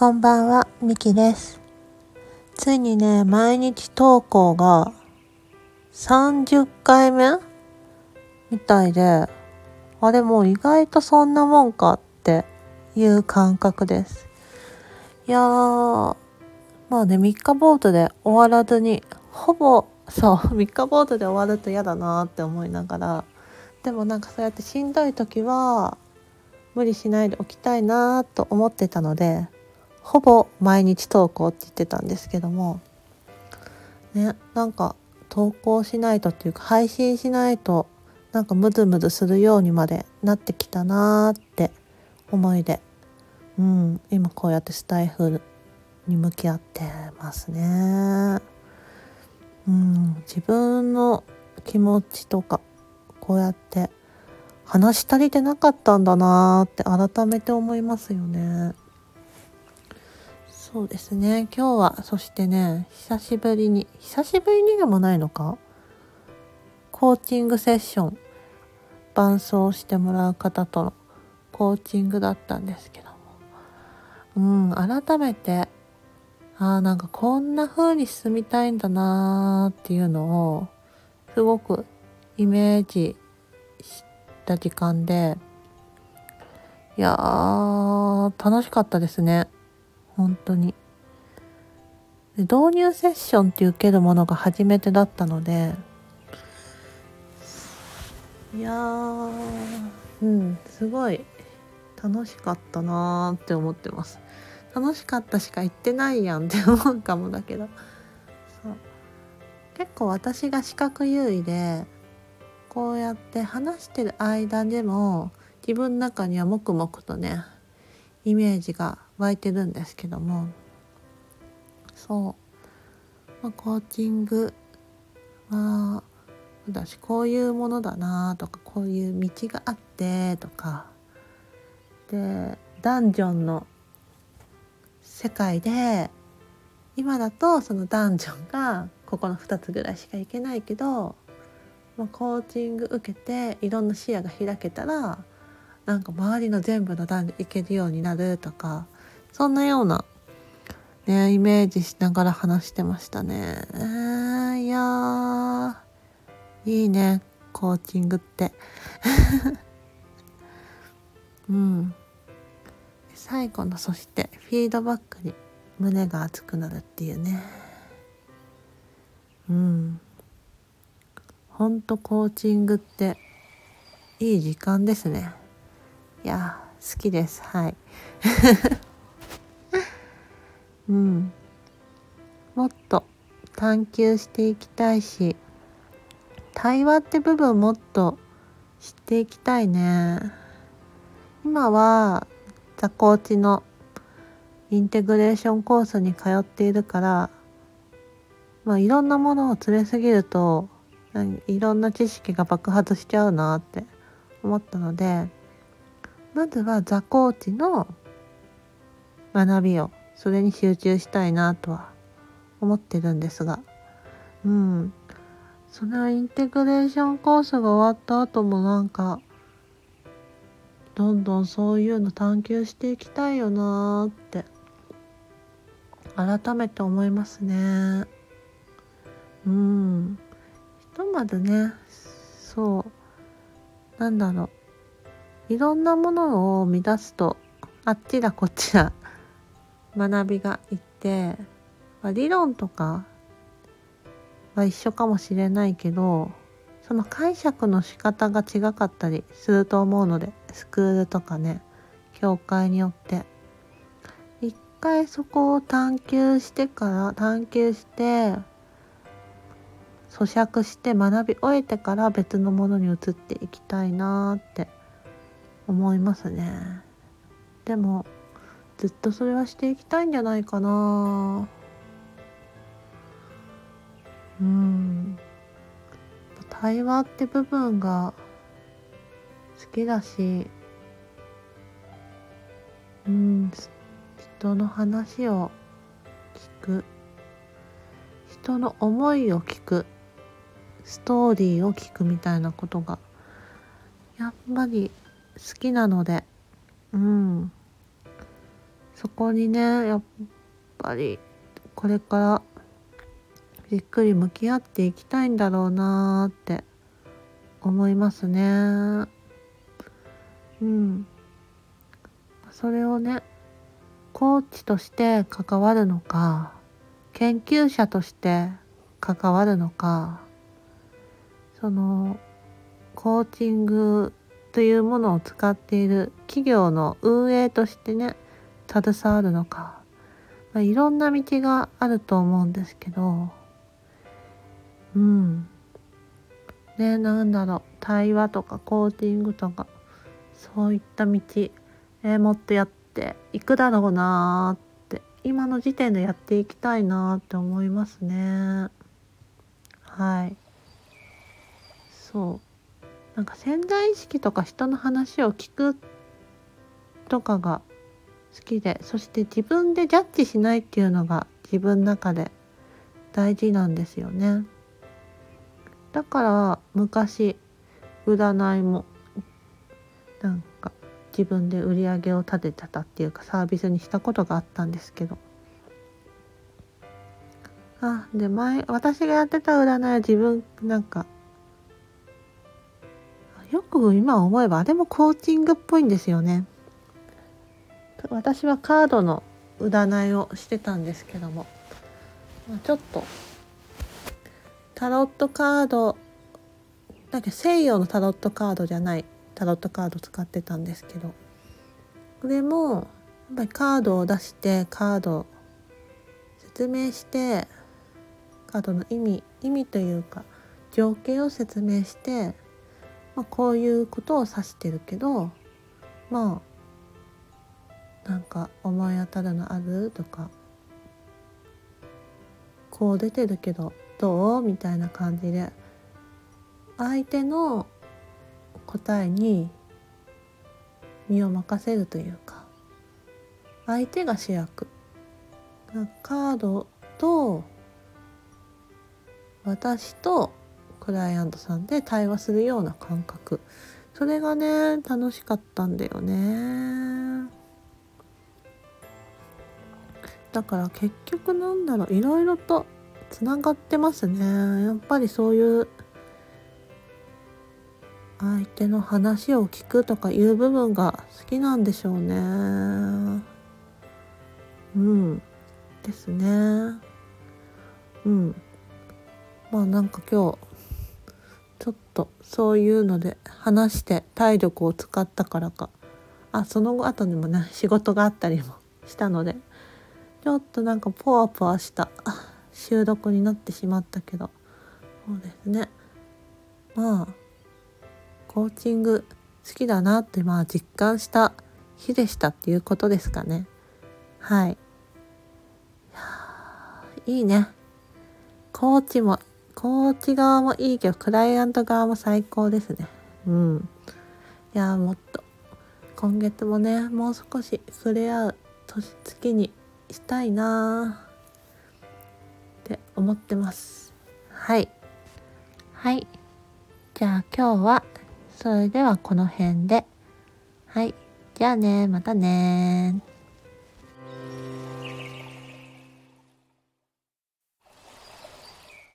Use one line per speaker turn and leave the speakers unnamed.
こんばんは、みきです。ついにね、毎日投稿が30回目みたいで、あれもう意外とそんなもんかっていう感覚です。いやー、まあね、3日ボートで終わらずに、ほぼ、そう、3日ボートで終わると嫌だなって思いながら、でもなんかそうやってしんどい時は、無理しないでおきたいなと思ってたのでほぼ毎日投稿って言ってたんですけどもねなんか投稿しないとっていうか配信しないとなんかムズムズするようにまでなってきたなーって思いでうん今こうやってスタイフに向き合ってますねうん自分の気持ちとかこうやって話し足りてなかったんだなーって改めて思いますよね。そうですね。今日はそしてね久しぶりに久しぶりにでもないのか？コーチングセッション伴走してもらう方とのコーチングだったんですけども。うん改めてあーなんかこんな風に進みたいんだなーっていうのをすごくイメージした時間でいやー楽しかったですね。本当に。で導入セッションって受けるものが初めてだったので。いやうんすごい。楽しかったなーって思ってます。楽しかったしか言ってないやんって思うかもだけど。そう。結構私が視覚優位でこうやって話してる間でも自分の中には黙々とねイメージが湧いてるんですけども。そう、まあ、コーチングは私こういうものだなとかこういう道があってとか。でダンジョンの世界で今だとそのダンジョンがここの2つぐらいしか行けないけどまあ、コーチング受けていろんな視野が開けたらなんか周りの全部の段でいけるようになるとかそんなような、ね、イメージしながら話してましたね。えー、いやいいねコーチングって。うん、最後のそしてフィードバックに胸が熱くなるっていうね。うんほんとコーチングっていい時間ですね。いや好きですはい。うん。もっと探求していきたいし対話って部分もっと知っていきたいね。今はザコーチのインテグレーションコースに通っているからまあいろんなものを連れすぎるといろんな知識が爆発しちゃうなって思ったのでまずはザコーチの学びをそれに集中したいなとは思ってるんですが。うん。そのインテグレーションコースが終わった後もなんかどんどんそういうの探求していきたいよなーって改めて思いますね。うん。ひとまずねそう。なんだろう。いろんなものを生み出すとあっちだこっちだ学びがいって、まあ、理論とかは一緒かもしれないけどその解釈の仕方が違かったりすると思うのでスクールとかね教会によって。一回そこを探求してから探求して咀嚼して学び終えてから別のものに移っていきたいなって思いますね。でもずっとそれはしていきたいんじゃないかな。うん。対話って部分が好きだしうん。人の話を聞く。人の思いを聞く。ストーリーを聞くみたいなことがやっぱり好きなので。うん。そこにねやっぱりこれからじっくり向き合っていきたいんだろうなって思いますね。うん。それをねコーチとして関わるのか研究者として関わるのかそのコーチングというものを使っている企業の運営としてね携わるのか、まあ、いろんな道があると思うんですけど。うん。ねなんだろう。対話とかコーチングとかそういった道、えー、もっとやっていくだろうなって今の時点でやっていきたいなって思いますね。はい。そう。なんか潜在意識とか人の話を聞くとかが好きでそして自分でジャッジしないっていうのが自分の中で大事なんですよね。だから昔占いもなんか自分で売り上げを立ててたっていうかサービスにしたことがあったんですけどあで前私がやってた占いは自分なんかく今思えばあれもコーチングっぽいんですよね。私はカードの占いをしてたんですけども。ちょっとタロットカードだけ西洋のタロットカードじゃないタロットカード使ってたんですけど。これもやっぱりカードを出してカードを説明してカードの意味意味というか情景を説明して、まあ、こういうことを指してるけどまあなんか思い当たるのあるとかこう出てるけどどうみたいな感じで相手の答えに身を任せるというか相手が主役。カードと私とクライアントさんで対話するような感覚。それがね楽しかったんだよね。だから結局なんだろういろいろとつながってますね。やっぱりそういう相手の話を聞くとかいう部分が好きなんでしょうね。うん。ですね。うん。まあなんか今日とそういうので話して体力を使ったからか。あその後にもね 仕事があったりもしたので。ちょっとなんかポワポワした 収録になってしまったけど。そうですね。まあコーチング好きだなってまあ実感した日でしたっていうことですかね。はい。いいね。コーチもコーチ側もいいけどクライアント側も最高ですね。うん。いやもっと今月もねもう少し触れ合う年月にしたいなって思ってます。はい。はい。じゃあ今日はそれではこの辺で。はい。じゃあねまたね